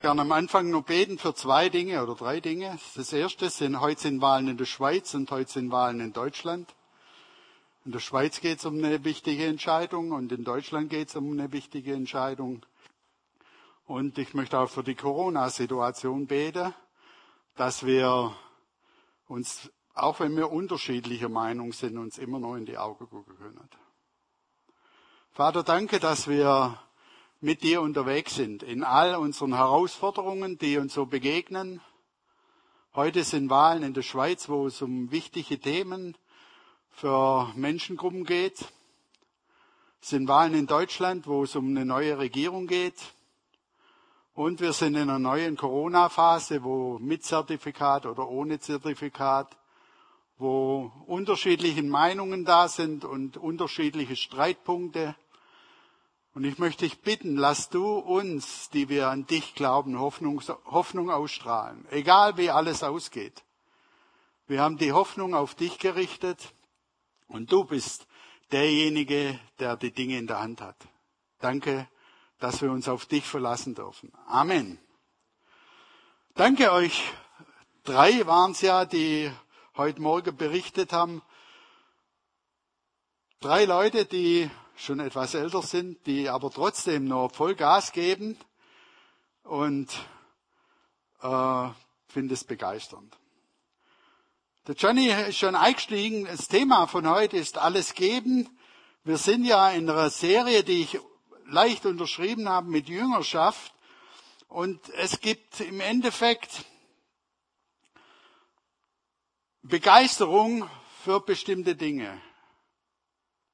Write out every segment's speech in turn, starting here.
gerne am Anfang nur beten für zwei Dinge oder drei Dinge. Das erste sind, heute sind Wahlen in der Schweiz und heute sind Wahlen in Deutschland. In der Schweiz geht es um eine wichtige Entscheidung und in Deutschland geht es um eine wichtige Entscheidung. Und ich möchte auch für die Corona-Situation beten, dass wir uns, auch wenn wir unterschiedlicher Meinung sind, uns immer noch in die Augen gucken können. Vater, danke, dass wir mit dir unterwegs sind in all unseren Herausforderungen, die uns so begegnen. Heute sind Wahlen in der Schweiz, wo es um wichtige Themen für Menschengruppen geht. Es sind Wahlen in Deutschland, wo es um eine neue Regierung geht. Und wir sind in einer neuen Corona-Phase, wo mit Zertifikat oder ohne Zertifikat, wo unterschiedliche Meinungen da sind und unterschiedliche Streitpunkte. Und ich möchte dich bitten, lass du uns, die wir an dich glauben, Hoffnung, Hoffnung ausstrahlen, egal wie alles ausgeht. Wir haben die Hoffnung auf dich gerichtet und du bist derjenige, der die Dinge in der Hand hat. Danke, dass wir uns auf dich verlassen dürfen. Amen. Danke euch. Drei waren es ja, die heute Morgen berichtet haben. Drei Leute, die schon etwas älter sind, die aber trotzdem noch voll Gas geben und äh, finde es begeisternd. Der Johnny ist schon eingestiegen. Das Thema von heute ist alles geben. Wir sind ja in einer Serie, die ich leicht unterschrieben habe mit Jüngerschaft. Und es gibt im Endeffekt Begeisterung für bestimmte Dinge.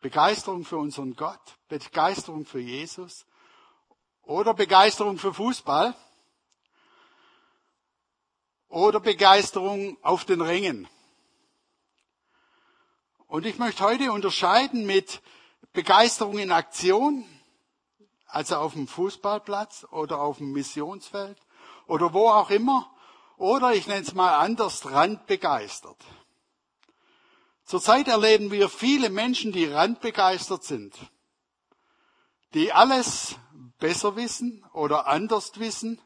Begeisterung für unseren Gott, Begeisterung für Jesus oder Begeisterung für Fußball oder Begeisterung auf den Ringen. Und ich möchte heute unterscheiden mit Begeisterung in Aktion, also auf dem Fußballplatz oder auf dem Missionsfeld oder wo auch immer, oder ich nenne es mal anders, randbegeistert. Zurzeit erleben wir viele Menschen, die randbegeistert sind, die alles besser wissen oder anders wissen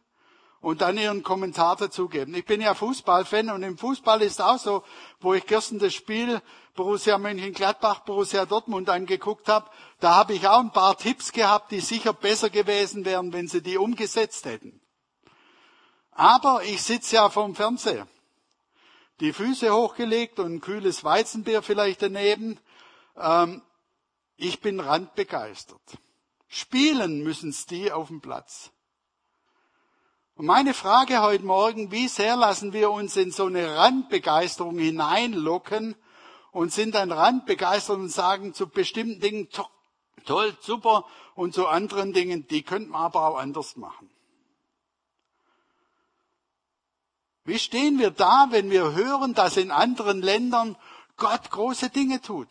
und dann ihren Kommentar dazugeben. Ich bin ja Fußballfan und im Fußball ist auch so, wo ich gestern das Spiel Borussia Mönchengladbach, Borussia Dortmund angeguckt habe, da habe ich auch ein paar Tipps gehabt, die sicher besser gewesen wären, wenn sie die umgesetzt hätten. Aber ich sitze ja vorm Fernseher die Füße hochgelegt und ein kühles Weizenbier vielleicht daneben. Ähm, ich bin randbegeistert. Spielen müssen's die auf dem Platz. Und meine Frage heute Morgen, wie sehr lassen wir uns in so eine Randbegeisterung hineinlocken und sind dann randbegeistert und sagen zu bestimmten Dingen, toll, super, und zu anderen Dingen, die könnten wir aber auch anders machen. Wie stehen wir da, wenn wir hören, dass in anderen Ländern Gott große Dinge tut?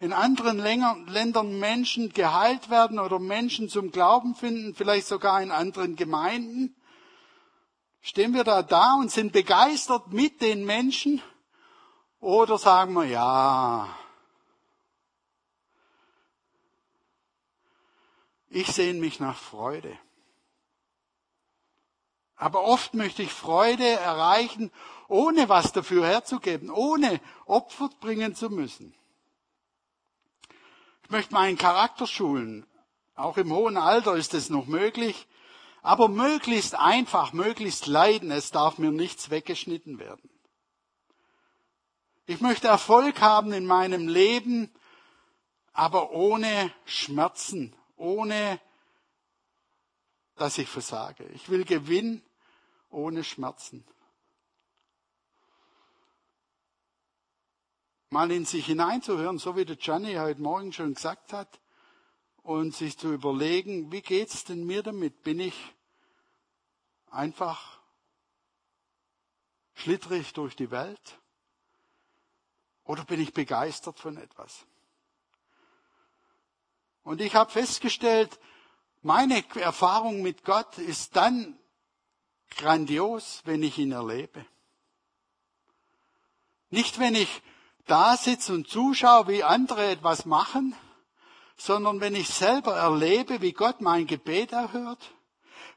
In anderen Ländern Menschen geheilt werden oder Menschen zum Glauben finden, vielleicht sogar in anderen Gemeinden. Stehen wir da da und sind begeistert mit den Menschen? Oder sagen wir, ja, ich sehne mich nach Freude. Aber oft möchte ich Freude erreichen, ohne was dafür herzugeben, ohne Opfer bringen zu müssen. Ich möchte meinen Charakter schulen. Auch im hohen Alter ist es noch möglich. Aber möglichst einfach, möglichst leiden. Es darf mir nichts weggeschnitten werden. Ich möchte Erfolg haben in meinem Leben, aber ohne Schmerzen, ohne dass ich versage. Ich will Gewinn ohne Schmerzen. Mal in sich hineinzuhören, so wie der Gianni heute Morgen schon gesagt hat, und sich zu überlegen, wie geht's denn mir damit? Bin ich einfach schlittrig durch die Welt? Oder bin ich begeistert von etwas? Und ich habe festgestellt, meine Erfahrung mit Gott ist dann grandios, wenn ich ihn erlebe. Nicht, wenn ich da sitze und zuschaue, wie andere etwas machen, sondern wenn ich selber erlebe, wie Gott mein Gebet erhört,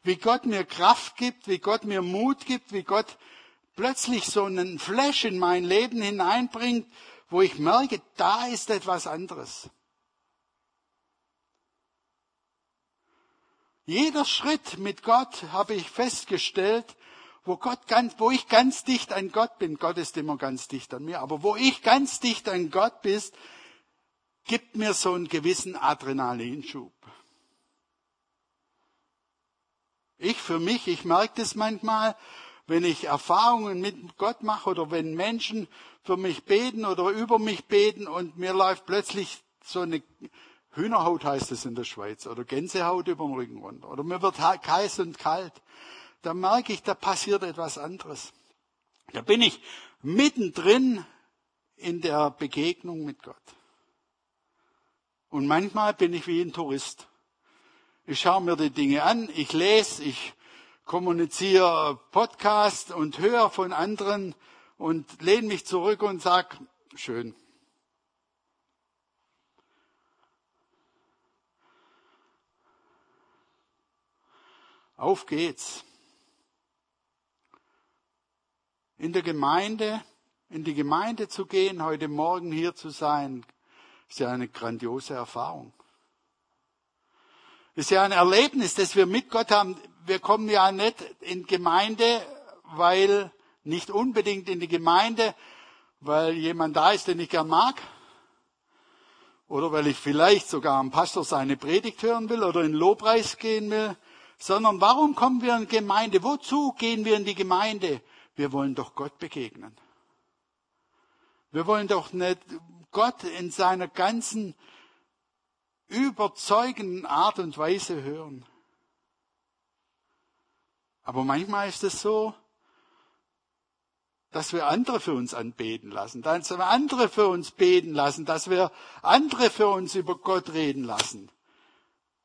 wie Gott mir Kraft gibt, wie Gott mir Mut gibt, wie Gott plötzlich so einen Flash in mein Leben hineinbringt, wo ich merke, da ist etwas anderes. Jeder Schritt mit Gott habe ich festgestellt, wo Gott ganz, wo ich ganz dicht an Gott bin. Gott ist immer ganz dicht an mir, aber wo ich ganz dicht an Gott bin, gibt mir so einen gewissen Adrenalinschub. Ich für mich, ich merke das manchmal, wenn ich Erfahrungen mit Gott mache oder wenn Menschen für mich beten oder über mich beten und mir läuft plötzlich so eine Hühnerhaut heißt es in der Schweiz oder Gänsehaut über den Rücken runter oder mir wird heiß und kalt. Da merke ich, da passiert etwas anderes. Da bin ich mittendrin in der Begegnung mit Gott. Und manchmal bin ich wie ein Tourist. Ich schaue mir die Dinge an, ich lese, ich kommuniziere Podcast und höre von anderen und lehne mich zurück und sag, schön. Auf geht's. In der Gemeinde, in die Gemeinde zu gehen, heute Morgen hier zu sein, ist ja eine grandiose Erfahrung. Ist ja ein Erlebnis, das wir mit Gott haben. Wir kommen ja nicht in Gemeinde, weil, nicht unbedingt in die Gemeinde, weil jemand da ist, den ich gern mag. Oder weil ich vielleicht sogar am Pastor seine Predigt hören will oder in Lobpreis gehen will sondern warum kommen wir in die Gemeinde? Wozu gehen wir in die Gemeinde? Wir wollen doch Gott begegnen. Wir wollen doch nicht Gott in seiner ganzen überzeugenden Art und Weise hören. Aber manchmal ist es so, dass wir andere für uns anbeten lassen, dass wir andere für uns beten lassen, dass wir andere für uns über Gott reden lassen.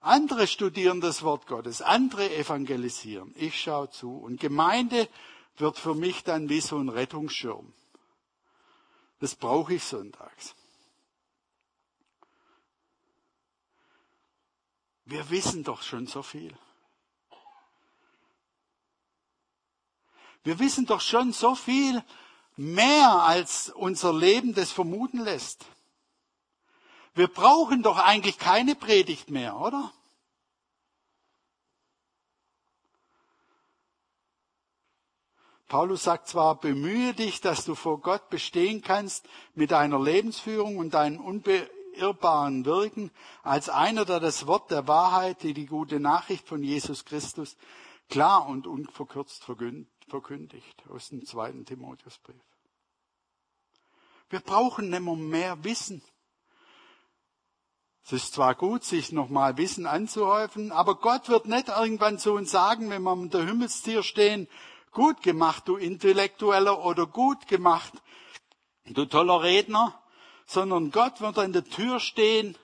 Andere studieren das Wort Gottes, andere evangelisieren. Ich schaue zu. Und Gemeinde wird für mich dann wie so ein Rettungsschirm. Das brauche ich sonntags. Wir wissen doch schon so viel. Wir wissen doch schon so viel mehr, als unser Leben das vermuten lässt. Wir brauchen doch eigentlich keine Predigt mehr, oder? Paulus sagt zwar, bemühe dich, dass du vor Gott bestehen kannst mit deiner Lebensführung und deinen unbeirrbaren Wirken, als einer, der das Wort der Wahrheit, die die gute Nachricht von Jesus Christus klar und unverkürzt verkündigt, aus dem zweiten Timotheusbrief. Wir brauchen nicht mehr, mehr Wissen. Es ist zwar gut, sich nochmal Wissen anzuhäufen, aber Gott wird nicht irgendwann zu uns sagen, wenn wir der Himmelstier stehen, gut gemacht, du Intellektueller oder gut gemacht, du toller Redner, sondern Gott wird an der Tür stehen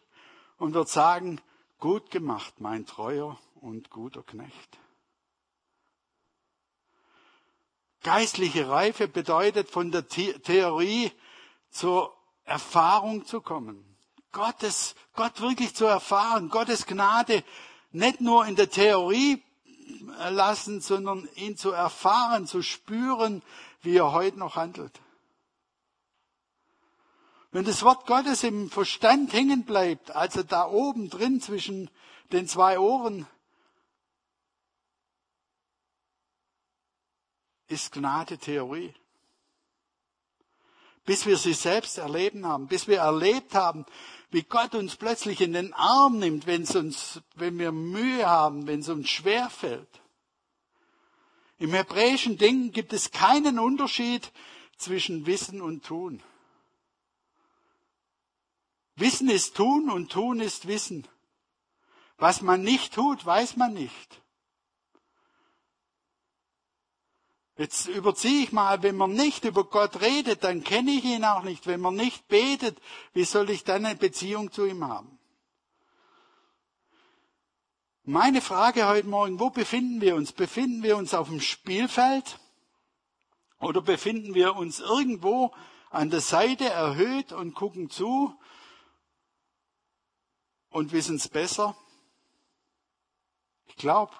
und wird sagen, gut gemacht, mein treuer und guter Knecht. Geistliche Reife bedeutet von der Theorie zur Erfahrung zu kommen. Gottes, Gott wirklich zu erfahren, Gottes Gnade nicht nur in der Theorie lassen, sondern ihn zu erfahren, zu spüren, wie er heute noch handelt. Wenn das Wort Gottes im Verstand hängen bleibt, also da oben drin zwischen den zwei Ohren, ist Gnade Theorie bis wir sie selbst erleben haben, bis wir erlebt haben, wie Gott uns plötzlich in den Arm nimmt, wenn, es uns, wenn wir Mühe haben, wenn es uns schwer fällt. Im hebräischen Denken gibt es keinen Unterschied zwischen Wissen und Tun. Wissen ist Tun und Tun ist Wissen. Was man nicht tut, weiß man nicht. Jetzt überziehe ich mal, wenn man nicht über Gott redet, dann kenne ich ihn auch nicht. Wenn man nicht betet, wie soll ich dann eine Beziehung zu ihm haben? Meine Frage heute Morgen, wo befinden wir uns? Befinden wir uns auf dem Spielfeld? Oder befinden wir uns irgendwo an der Seite erhöht und gucken zu und wissen es besser? Ich glaube,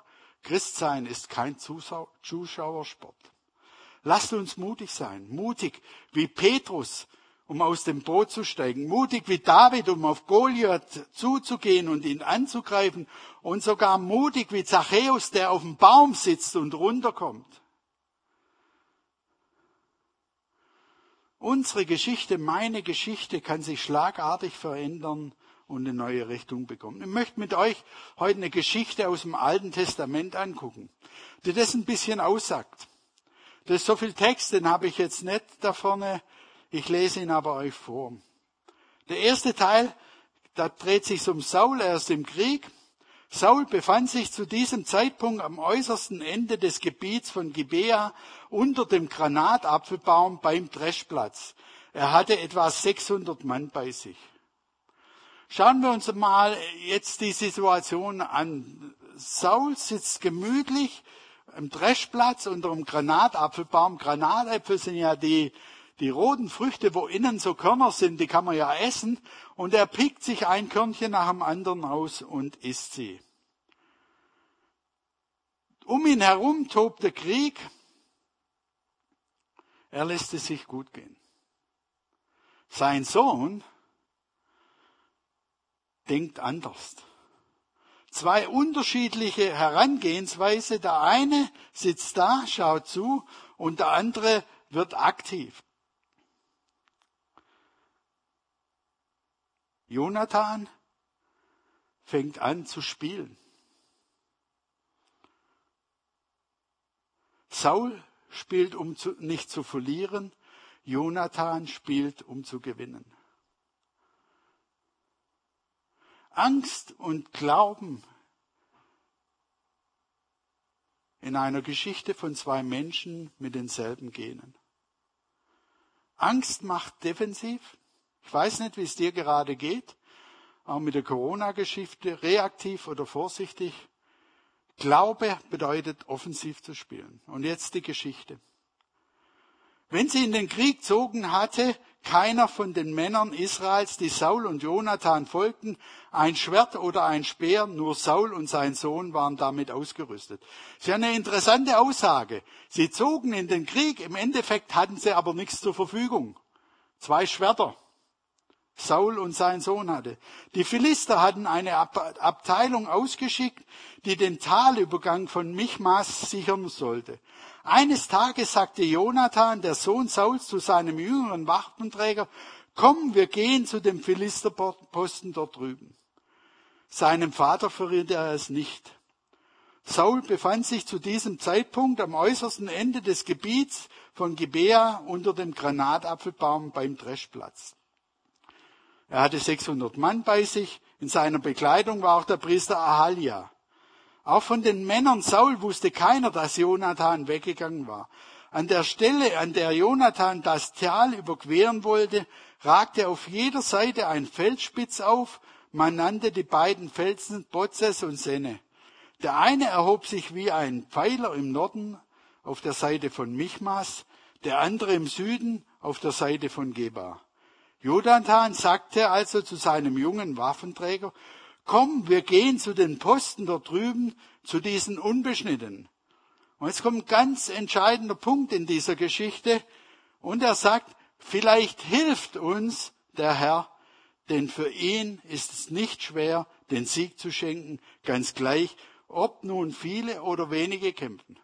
Christsein ist kein Zuschauersport. Lasst uns mutig sein. Mutig wie Petrus, um aus dem Boot zu steigen. Mutig wie David, um auf Goliath zuzugehen und ihn anzugreifen. Und sogar mutig wie Zachäus, der auf dem Baum sitzt und runterkommt. Unsere Geschichte, meine Geschichte kann sich schlagartig verändern und eine neue Richtung bekommen. Ich möchte mit euch heute eine Geschichte aus dem Alten Testament angucken, die das ein bisschen aussagt. Das ist so viel Text, den habe ich jetzt nicht da vorne. Ich lese ihn aber euch vor. Der erste Teil, da dreht sich um Saul, er ist im Krieg. Saul befand sich zu diesem Zeitpunkt am äußersten Ende des Gebiets von Gibea unter dem Granatapfelbaum beim Dreschplatz. Er hatte etwa 600 Mann bei sich. Schauen wir uns mal jetzt die Situation an. Saul sitzt gemütlich im Dreschplatz unter einem Granatapfelbaum. Granatäpfel sind ja die, die roten Früchte, wo innen so Körner sind, die kann man ja essen. Und er pickt sich ein Körnchen nach dem anderen aus und isst sie. Um ihn herum tobt der Krieg. Er lässt es sich gut gehen. Sein Sohn denkt anders zwei unterschiedliche Herangehensweise. Der eine sitzt da, schaut zu und der andere wird aktiv. Jonathan fängt an zu spielen. Saul spielt, um zu, nicht zu verlieren. Jonathan spielt, um zu gewinnen. Angst und Glauben in einer Geschichte von zwei Menschen mit denselben Genen. Angst macht defensiv. Ich weiß nicht, wie es dir gerade geht, auch mit der Corona-Geschichte, reaktiv oder vorsichtig. Glaube bedeutet offensiv zu spielen. Und jetzt die Geschichte. Wenn sie in den Krieg zogen, hatte keiner von den Männern Israels, die Saul und Jonathan folgten, ein Schwert oder ein Speer, nur Saul und sein Sohn waren damit ausgerüstet. Das ist ja eine interessante Aussage. Sie zogen in den Krieg, im Endeffekt hatten sie aber nichts zur Verfügung. Zwei Schwerter. Saul und sein Sohn hatte. Die Philister hatten eine Abteilung ausgeschickt, die den Talübergang von Michmas sichern sollte. Eines Tages sagte Jonathan, der Sohn Sauls, zu seinem jüngeren Wachtenträger, komm, wir gehen zu dem Philisterposten dort drüben. Seinem Vater verriet er es nicht. Saul befand sich zu diesem Zeitpunkt am äußersten Ende des Gebiets von Gibea unter dem Granatapfelbaum beim Dreschplatz. Er hatte 600 Mann bei sich. In seiner Bekleidung war auch der Priester Ahalia. Auch von den Männern Saul wusste keiner, dass Jonathan weggegangen war. An der Stelle, an der Jonathan das Tal überqueren wollte, ragte auf jeder Seite ein Felsspitz auf. Man nannte die beiden Felsen Bozes und Senne. Der eine erhob sich wie ein Pfeiler im Norden auf der Seite von Michmas, der andere im Süden auf der Seite von Geba. Jonathan sagte also zu seinem jungen Waffenträger, komm, wir gehen zu den Posten dort drüben, zu diesen Unbeschnittenen. Und jetzt kommt ein ganz entscheidender Punkt in dieser Geschichte. Und er sagt, vielleicht hilft uns der Herr, denn für ihn ist es nicht schwer, den Sieg zu schenken, ganz gleich, ob nun viele oder wenige kämpfen.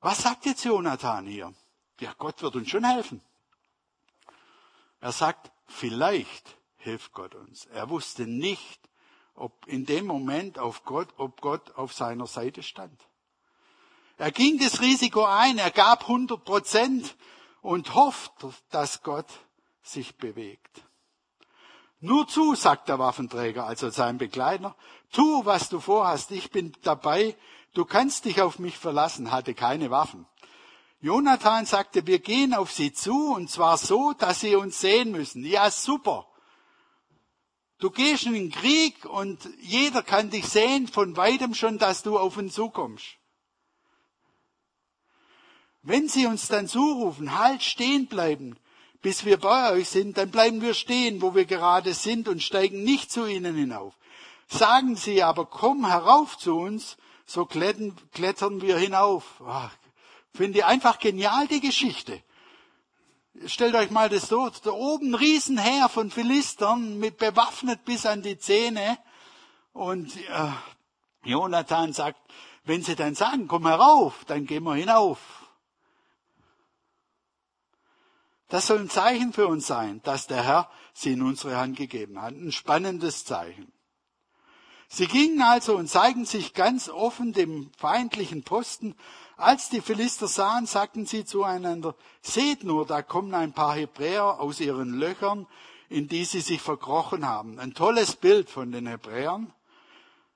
Was sagt jetzt Jonathan hier? Ja, Gott wird uns schon helfen. Er sagt, vielleicht hilft Gott uns. Er wusste nicht, ob in dem Moment auf Gott, ob Gott auf seiner Seite stand. Er ging das Risiko ein, er gab 100 Prozent und hofft, dass Gott sich bewegt. Nur zu, sagt der Waffenträger, also sein Begleiter, tu, was du vorhast, ich bin dabei, du kannst dich auf mich verlassen, hatte keine Waffen. Jonathan sagte, wir gehen auf sie zu und zwar so, dass sie uns sehen müssen. Ja, super. Du gehst in den Krieg und jeder kann dich sehen von weitem schon, dass du auf ihn zukommst. Wenn sie uns dann zurufen, halt stehen bleiben, bis wir bei euch sind, dann bleiben wir stehen, wo wir gerade sind und steigen nicht zu ihnen hinauf. Sagen sie aber, komm herauf zu uns, so klettern, klettern wir hinauf. Ach, Finde einfach genial, die Geschichte. Stellt euch mal das so, da oben Riesenheer von Philistern mit bewaffnet bis an die Zähne. Und äh, Jonathan sagt, wenn sie dann sagen, komm herauf, dann gehen wir hinauf. Das soll ein Zeichen für uns sein, dass der Herr sie in unsere Hand gegeben hat. Ein spannendes Zeichen. Sie gingen also und zeigten sich ganz offen dem feindlichen Posten. Als die Philister sahen, sagten sie zueinander, seht nur, da kommen ein paar Hebräer aus ihren Löchern, in die sie sich verkrochen haben. Ein tolles Bild von den Hebräern.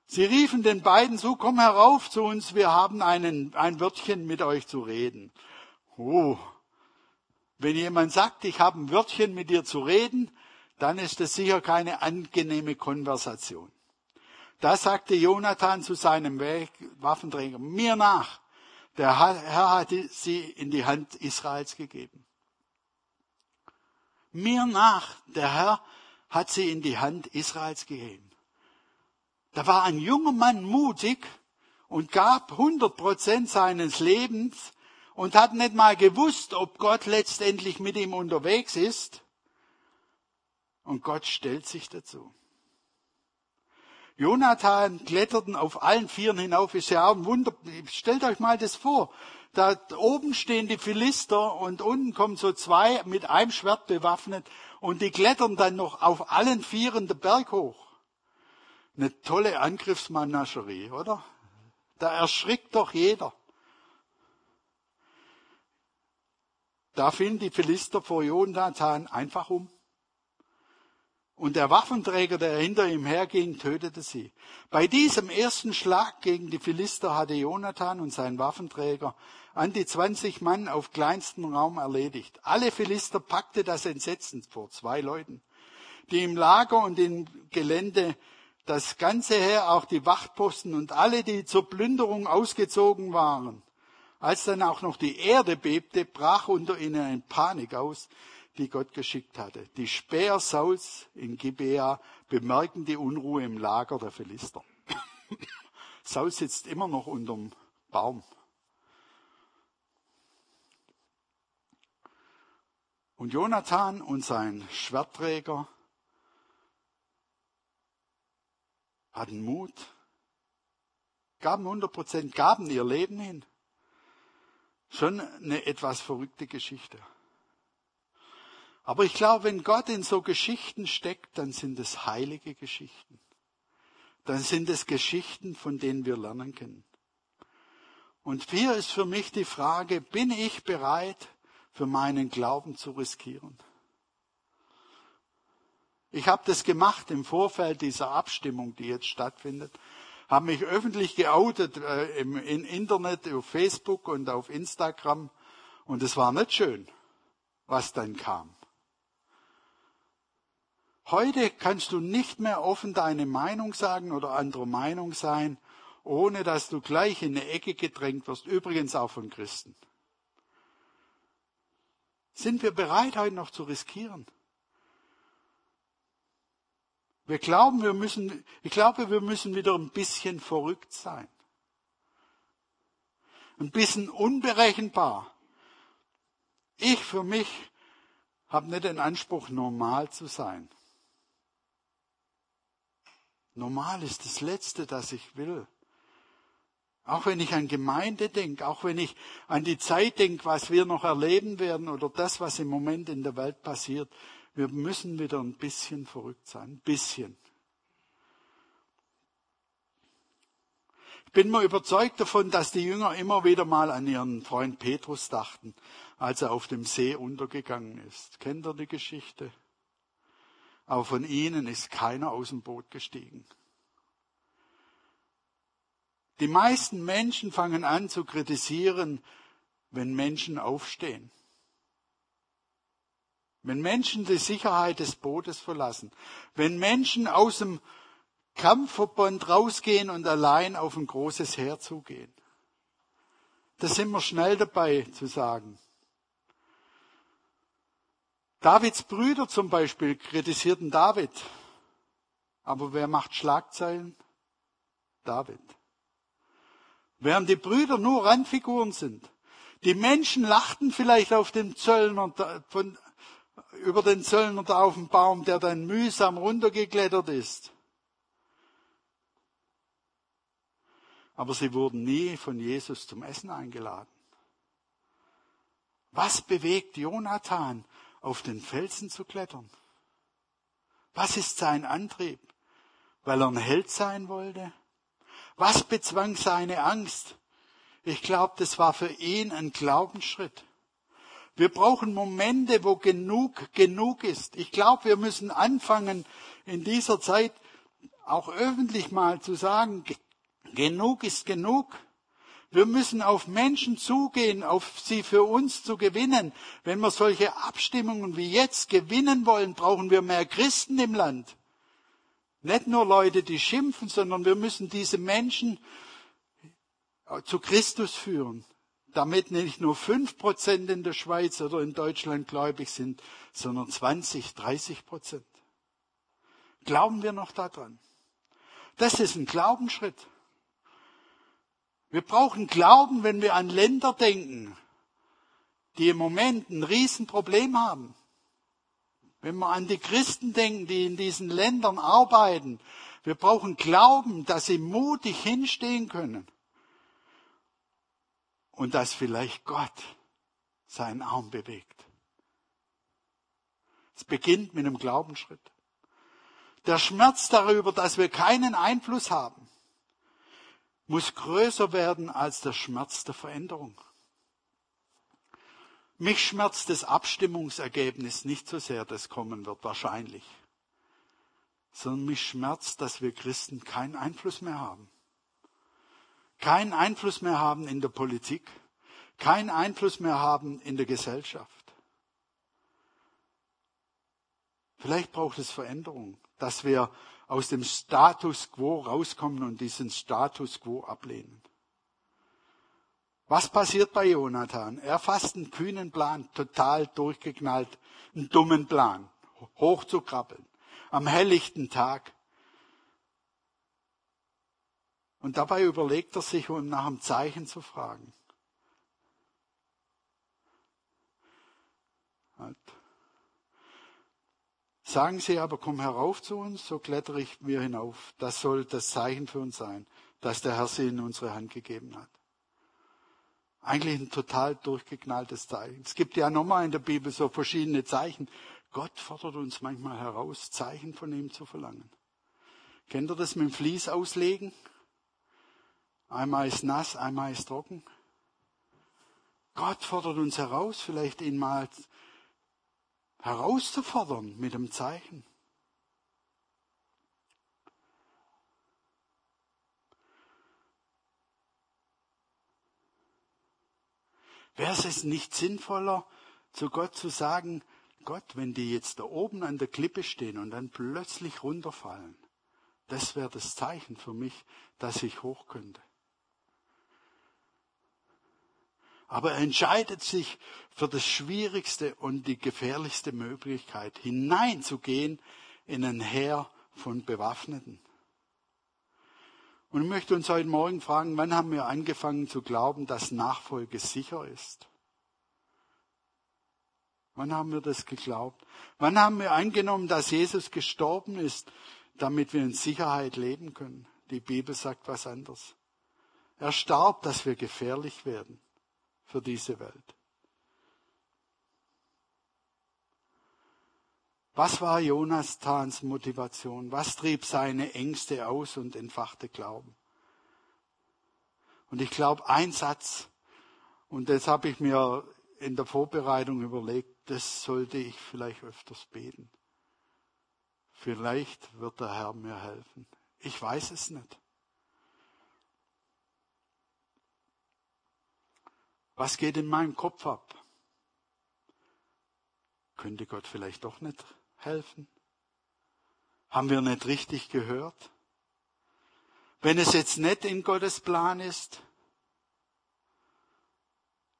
Sie riefen den beiden zu, komm herauf zu uns, wir haben einen, ein Wörtchen mit euch zu reden. Oh, wenn jemand sagt, ich habe ein Wörtchen mit dir zu reden, dann ist es sicher keine angenehme Konversation. Da sagte Jonathan zu seinem Waffenträger, mir nach, der Herr hat sie in die Hand Israels gegeben. Mir nach, der Herr hat sie in die Hand Israels gegeben. Da war ein junger Mann mutig und gab 100 Prozent seines Lebens und hat nicht mal gewusst, ob Gott letztendlich mit ihm unterwegs ist. Und Gott stellt sich dazu. Jonathan kletterten auf allen Vieren hinauf, ist ja auch ein Wunder. Stellt euch mal das vor. Da oben stehen die Philister und unten kommen so zwei mit einem Schwert bewaffnet und die klettern dann noch auf allen Vieren den Berg hoch. Eine tolle Angriffsmanagerie, oder? Da erschrickt doch jeder. Da fielen die Philister vor Jonathan einfach um. Und der Waffenträger, der hinter ihm herging, tötete sie. Bei diesem ersten Schlag gegen die Philister hatte Jonathan und sein Waffenträger an die 20 Mann auf kleinstem Raum erledigt. Alle Philister packte das Entsetzen vor zwei Leuten, die im Lager und im Gelände das ganze Heer, auch die Wachtposten und alle, die zur Plünderung ausgezogen waren. Als dann auch noch die Erde bebte, brach unter ihnen eine Panik aus, die Gott geschickt hatte. Die Späher Sauls in Gibea bemerken die Unruhe im Lager der Philister. Saul sitzt immer noch unterm Baum. Und Jonathan und sein Schwertträger hatten Mut, gaben 100 Prozent, gaben ihr Leben hin. Schon eine etwas verrückte Geschichte. Aber ich glaube, wenn Gott in so Geschichten steckt, dann sind es heilige Geschichten. Dann sind es Geschichten, von denen wir lernen können. Und hier ist für mich die Frage, bin ich bereit, für meinen Glauben zu riskieren? Ich habe das gemacht im Vorfeld dieser Abstimmung, die jetzt stattfindet, habe mich öffentlich geoutet äh, im, im Internet, auf Facebook und auf Instagram und es war nicht schön, was dann kam. Heute kannst du nicht mehr offen deine Meinung sagen oder anderer Meinung sein, ohne dass du gleich in eine Ecke gedrängt wirst, übrigens auch von Christen. Sind wir bereit, heute noch zu riskieren? Wir glauben, wir müssen, ich glaube, wir müssen wieder ein bisschen verrückt sein. Ein bisschen unberechenbar. Ich für mich habe nicht den Anspruch, normal zu sein. Normal ist das Letzte, das ich will. Auch wenn ich an Gemeinde denke, auch wenn ich an die Zeit denke, was wir noch erleben werden oder das, was im Moment in der Welt passiert, wir müssen wieder ein bisschen verrückt sein, ein bisschen. Ich bin mir überzeugt davon, dass die Jünger immer wieder mal an ihren Freund Petrus dachten, als er auf dem See untergegangen ist. Kennt ihr die Geschichte? Aber von ihnen ist keiner aus dem Boot gestiegen. Die meisten Menschen fangen an zu kritisieren, wenn Menschen aufstehen. Wenn Menschen die Sicherheit des Bootes verlassen, wenn Menschen aus dem Kampfverbund rausgehen und allein auf ein großes Heer zugehen, da sind wir schnell dabei zu sagen. Davids Brüder zum Beispiel kritisierten David. Aber wer macht Schlagzeilen? David. Während die Brüder nur Randfiguren sind. Die Menschen lachten vielleicht auf den Zöllner von, über den Zöllner da auf dem Baum, der dann mühsam runtergeklettert ist. Aber sie wurden nie von Jesus zum Essen eingeladen. Was bewegt Jonathan, auf den Felsen zu klettern? Was ist sein Antrieb? Weil er ein Held sein wollte? Was bezwang seine Angst? Ich glaube, das war für ihn ein Glaubensschritt. Wir brauchen Momente, wo genug genug ist. Ich glaube, wir müssen anfangen, in dieser Zeit auch öffentlich mal zu sagen, genug ist genug. Wir müssen auf Menschen zugehen, auf sie für uns zu gewinnen. Wenn wir solche Abstimmungen wie jetzt gewinnen wollen, brauchen wir mehr Christen im Land. Nicht nur Leute, die schimpfen, sondern wir müssen diese Menschen zu Christus führen, damit nicht nur fünf Prozent in der Schweiz oder in Deutschland gläubig sind, sondern 20, 30 Prozent. Glauben wir noch daran? Das ist ein Glaubensschritt. Wir brauchen Glauben, wenn wir an Länder denken, die im Moment ein Riesenproblem haben. Wenn wir an die Christen denken, die in diesen Ländern arbeiten. Wir brauchen Glauben, dass sie mutig hinstehen können. Und dass vielleicht Gott seinen Arm bewegt. Es beginnt mit einem Glaubensschritt. Der Schmerz darüber, dass wir keinen Einfluss haben, muss größer werden als der Schmerz der Veränderung. Mich schmerzt das Abstimmungsergebnis nicht so sehr, das kommen wird wahrscheinlich, sondern mich schmerzt, dass wir Christen keinen Einfluss mehr haben. Keinen Einfluss mehr haben in der Politik, keinen Einfluss mehr haben in der Gesellschaft. Vielleicht braucht es Veränderung, dass wir aus dem Status quo rauskommen und diesen Status quo ablehnen. Was passiert bei Jonathan? Er fasst einen kühnen Plan, total durchgeknallt, einen dummen Plan, hochzukrabbeln, am helllichten Tag. Und dabei überlegt er sich, um nach einem Zeichen zu fragen. Halt. Sagen Sie aber, komm herauf zu uns, so klettere ich mir hinauf. Das soll das Zeichen für uns sein, dass der Herr sie in unsere Hand gegeben hat. Eigentlich ein total durchgeknalltes Zeichen. Es gibt ja nochmal in der Bibel so verschiedene Zeichen. Gott fordert uns manchmal heraus, Zeichen von ihm zu verlangen. Kennt ihr das mit dem Vlies auslegen? Einmal ist nass, einmal ist trocken. Gott fordert uns heraus, vielleicht ihn mal herauszufordern mit dem Zeichen. Wäre es nicht sinnvoller, zu Gott zu sagen, Gott, wenn die jetzt da oben an der Klippe stehen und dann plötzlich runterfallen, das wäre das Zeichen für mich, dass ich hoch könnte. Aber er entscheidet sich für das schwierigste und die gefährlichste Möglichkeit, hineinzugehen in ein Heer von Bewaffneten. Und ich möchte uns heute Morgen fragen, wann haben wir angefangen zu glauben, dass Nachfolge sicher ist? Wann haben wir das geglaubt? Wann haben wir angenommen, dass Jesus gestorben ist, damit wir in Sicherheit leben können? Die Bibel sagt was anderes. Er starb, dass wir gefährlich werden für diese Welt. Was war Jonathans Motivation? Was trieb seine Ängste aus und entfachte Glauben? Und ich glaube, ein Satz, und das habe ich mir in der Vorbereitung überlegt, das sollte ich vielleicht öfters beten. Vielleicht wird der Herr mir helfen. Ich weiß es nicht. Was geht in meinem Kopf ab? Könnte Gott vielleicht doch nicht helfen? Haben wir nicht richtig gehört? Wenn es jetzt nicht in Gottes Plan ist,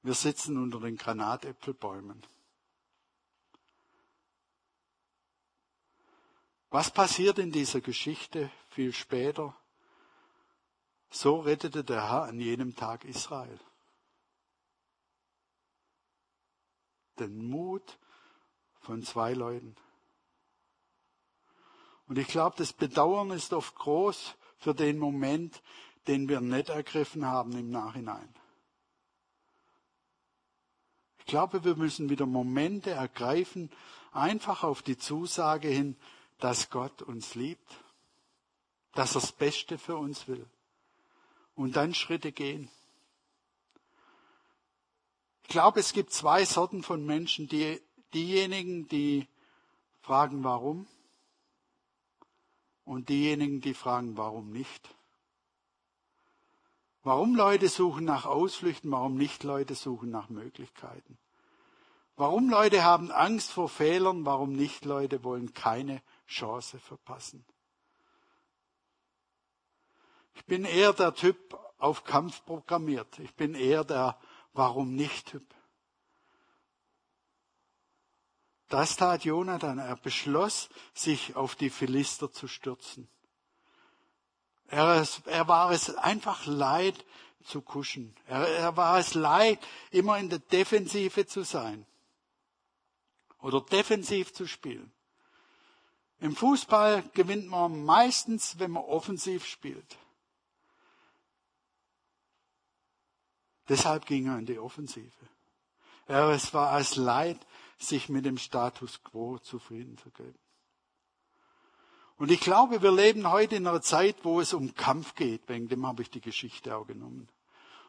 wir sitzen unter den Granatäpfelbäumen. Was passiert in dieser Geschichte viel später? So rettete der Herr an jenem Tag Israel. Den Mut von zwei Leuten. Und ich glaube, das Bedauern ist oft groß für den Moment, den wir nicht ergriffen haben im Nachhinein. Ich glaube, wir müssen wieder Momente ergreifen, einfach auf die Zusage hin, dass Gott uns liebt, dass er das Beste für uns will und dann Schritte gehen. Ich glaube, es gibt zwei Sorten von Menschen, die, diejenigen, die fragen, warum und diejenigen, die fragen, warum nicht. Warum Leute suchen nach Ausflüchten, warum nicht Leute suchen nach Möglichkeiten. Warum Leute haben Angst vor Fehlern, warum nicht Leute wollen keine Chance verpassen. Ich bin eher der Typ auf Kampf programmiert. Ich bin eher der Warum nicht. Das tat Jonathan. Er beschloss, sich auf die Philister zu stürzen. Er, er war es einfach leid zu kuschen. Er, er war es leid, immer in der Defensive zu sein oder defensiv zu spielen. Im Fußball gewinnt man meistens, wenn man offensiv spielt. Deshalb ging er in die Offensive. Er, es war als Leid, sich mit dem Status quo zufrieden zu geben. Und ich glaube, wir leben heute in einer Zeit, wo es um Kampf geht. Wegen dem habe ich die Geschichte auch genommen.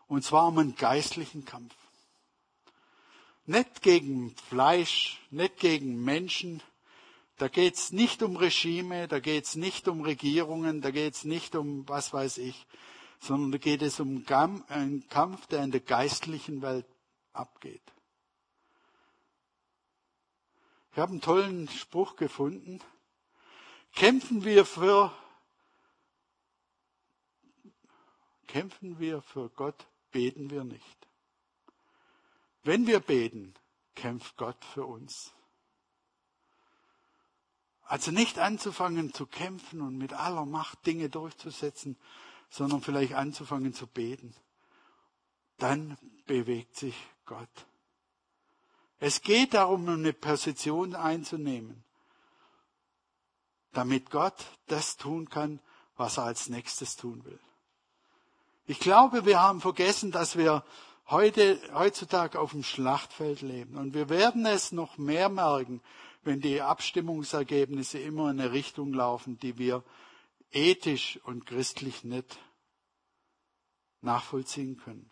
Und zwar um einen geistlichen Kampf. Nicht gegen Fleisch, nicht gegen Menschen. Da geht es nicht um Regime, da geht es nicht um Regierungen, da geht es nicht um was weiß ich, sondern da geht es um einen Kampf, der in der geistlichen Welt abgeht. Ich habe einen tollen Spruch gefunden. Kämpfen wir für, kämpfen wir für Gott, beten wir nicht. Wenn wir beten, kämpft Gott für uns. Also nicht anzufangen zu kämpfen und mit aller Macht Dinge durchzusetzen, sondern vielleicht anzufangen zu beten. Dann bewegt sich Gott. Es geht darum, eine Position einzunehmen, damit Gott das tun kann, was er als nächstes tun will. Ich glaube, wir haben vergessen, dass wir heute, heutzutage auf dem Schlachtfeld leben. Und wir werden es noch mehr merken, wenn die Abstimmungsergebnisse immer in eine Richtung laufen, die wir ethisch und christlich nicht nachvollziehen können.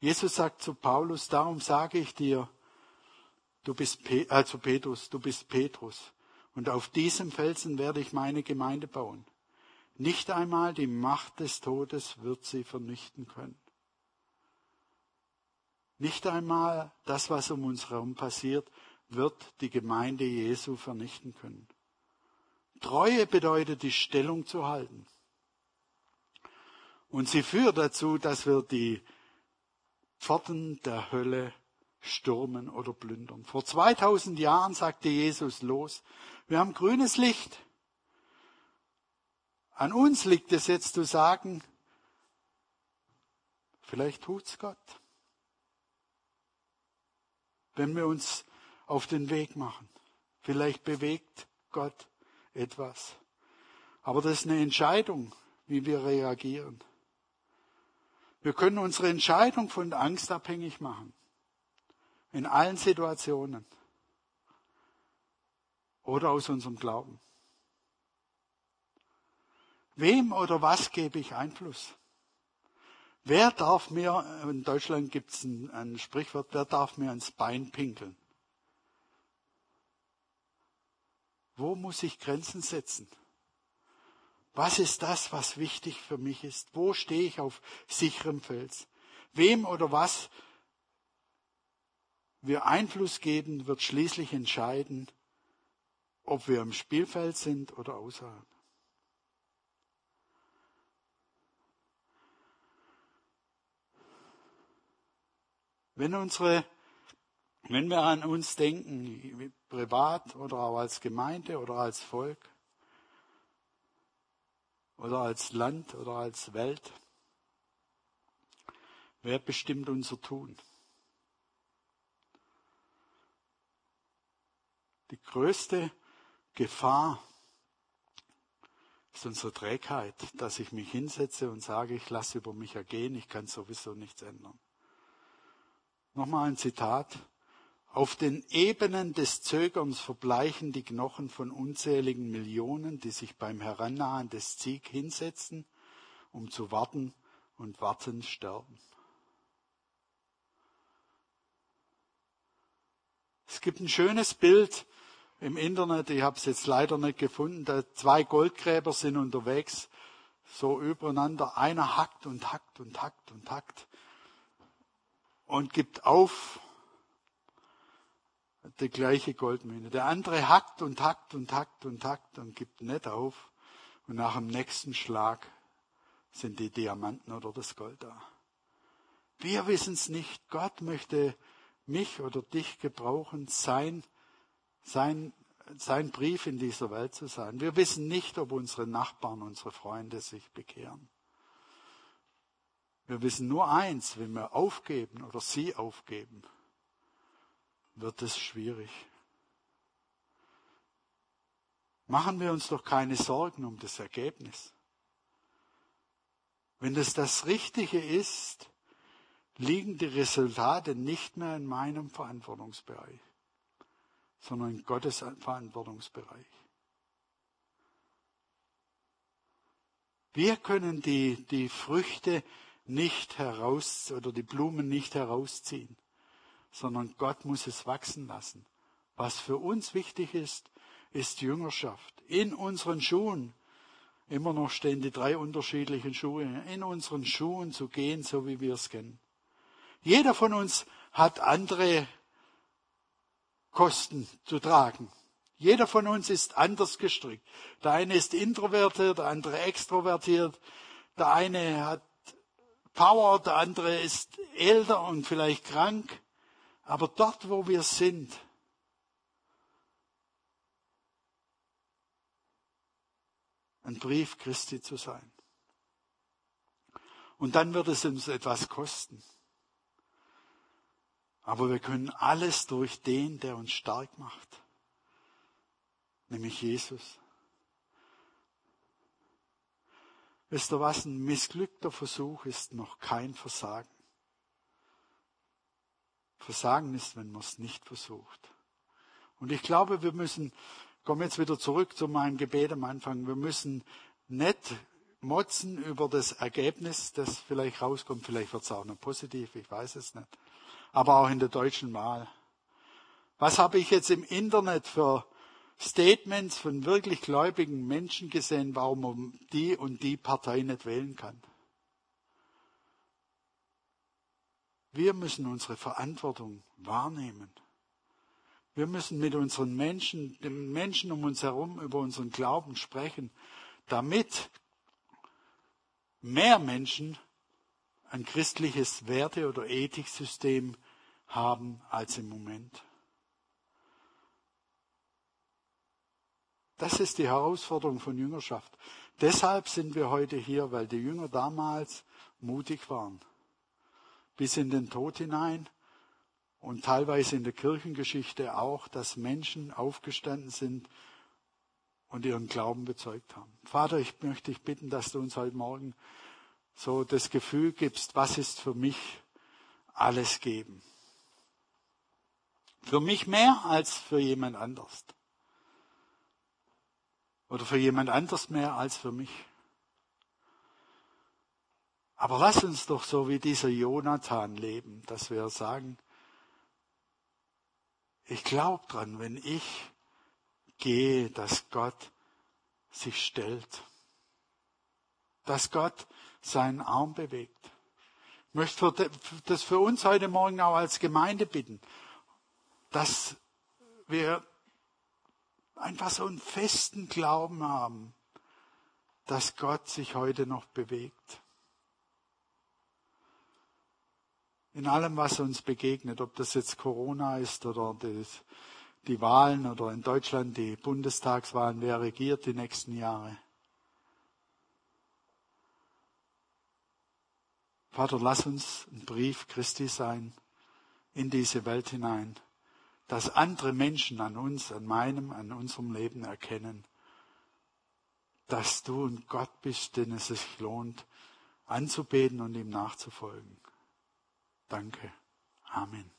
Jesus sagt zu Paulus, darum sage ich dir, du bist, also Petrus, du bist Petrus. Und auf diesem Felsen werde ich meine Gemeinde bauen. Nicht einmal die Macht des Todes wird sie vernichten können. Nicht einmal das, was um uns herum passiert, wird die Gemeinde Jesu vernichten können. Treue bedeutet, die Stellung zu halten. Und sie führt dazu, dass wir die Pforten der Hölle stürmen oder plündern. Vor 2000 Jahren sagte Jesus los, wir haben grünes Licht. An uns liegt es jetzt zu sagen, vielleicht tut's Gott. Wenn wir uns auf den Weg machen. Vielleicht bewegt Gott etwas. Aber das ist eine Entscheidung, wie wir reagieren. Wir können unsere Entscheidung von Angst abhängig machen. In allen Situationen. Oder aus unserem Glauben. Wem oder was gebe ich Einfluss? Wer darf mir, in Deutschland gibt es ein, ein Sprichwort, wer darf mir ans Bein pinkeln? Wo muss ich Grenzen setzen? Was ist das, was wichtig für mich ist? Wo stehe ich auf sicherem Fels? Wem oder was wir Einfluss geben, wird schließlich entscheiden, ob wir im Spielfeld sind oder außerhalb. Wenn unsere Wenn wir an uns denken, privat oder auch als Gemeinde oder als Volk oder als Land oder als Welt, wer bestimmt unser Tun? Die größte Gefahr ist unsere Trägheit, dass ich mich hinsetze und sage, ich lasse über mich ergehen, ich kann sowieso nichts ändern. Nochmal ein Zitat. Auf den Ebenen des Zögerns verbleichen die Knochen von unzähligen Millionen, die sich beim Herannahen des Zieg hinsetzen, um zu warten und warten sterben. Es gibt ein schönes Bild im Internet, ich habe es jetzt leider nicht gefunden, da zwei Goldgräber sind unterwegs, so übereinander. Einer hackt und hackt und hackt und hackt und gibt auf die gleiche Goldmine. Der andere hackt und hackt und hackt und hackt und gibt nicht auf. Und nach dem nächsten Schlag sind die Diamanten oder das Gold da. Wir wissen es nicht. Gott möchte mich oder dich gebrauchen, sein sein, sein Brief in dieser Welt zu sein. Wir wissen nicht, ob unsere Nachbarn, unsere Freunde sich bekehren. Wir wissen nur eins, wenn wir aufgeben oder sie aufgeben, wird es schwierig. Machen wir uns doch keine Sorgen um das Ergebnis. Wenn es das Richtige ist, liegen die Resultate nicht mehr in meinem Verantwortungsbereich sondern Gottes Verantwortungsbereich. Wir können die, die Früchte nicht heraus oder die Blumen nicht herausziehen, sondern Gott muss es wachsen lassen. Was für uns wichtig ist, ist Jüngerschaft. In unseren Schuhen, immer noch stehen die drei unterschiedlichen Schuhe, in unseren Schuhen zu gehen, so wie wir es kennen. Jeder von uns hat andere Kosten zu tragen. Jeder von uns ist anders gestrickt. Der eine ist introvertiert, der andere extrovertiert. Der eine hat Power, der andere ist älter und vielleicht krank. Aber dort, wo wir sind, ein Brief Christi zu sein. Und dann wird es uns etwas kosten. Aber wir können alles durch den, der uns stark macht, nämlich Jesus. Wisst ihr was? Ein missglückter Versuch ist noch kein Versagen. Versagen ist, wenn man es nicht versucht. Und ich glaube, wir müssen, komme jetzt wieder zurück zu meinem Gebet am Anfang, wir müssen nicht motzen über das Ergebnis, das vielleicht rauskommt. Vielleicht wird es auch noch positiv, ich weiß es nicht aber auch in der deutschen Wahl. Was habe ich jetzt im Internet für Statements von wirklich gläubigen Menschen gesehen, warum man die und die Partei nicht wählen kann? Wir müssen unsere Verantwortung wahrnehmen. Wir müssen mit unseren Menschen, den Menschen um uns herum über unseren Glauben sprechen, damit mehr Menschen ein christliches Werte- oder Ethiksystem haben als im Moment. Das ist die Herausforderung von Jüngerschaft. Deshalb sind wir heute hier, weil die Jünger damals mutig waren. Bis in den Tod hinein und teilweise in der Kirchengeschichte auch, dass Menschen aufgestanden sind und ihren Glauben bezeugt haben. Vater, ich möchte dich bitten, dass du uns heute Morgen so das Gefühl gibst, was ist für mich alles geben. Für mich mehr als für jemand anders. Oder für jemand anders mehr als für mich. Aber lass uns doch so wie dieser Jonathan leben, dass wir sagen, ich glaube dran, wenn ich gehe, dass Gott sich stellt, dass Gott seinen Arm bewegt. Ich möchte das für uns heute Morgen auch als Gemeinde bitten dass wir einfach so einen festen Glauben haben, dass Gott sich heute noch bewegt. In allem, was uns begegnet, ob das jetzt Corona ist oder das, die Wahlen oder in Deutschland die Bundestagswahlen, wer regiert die nächsten Jahre. Vater, lass uns ein Brief Christi sein in diese Welt hinein, dass andere Menschen an uns, an meinem, an unserem Leben erkennen, dass du ein Gott bist, den es sich lohnt, anzubeten und ihm nachzufolgen. Danke. Amen.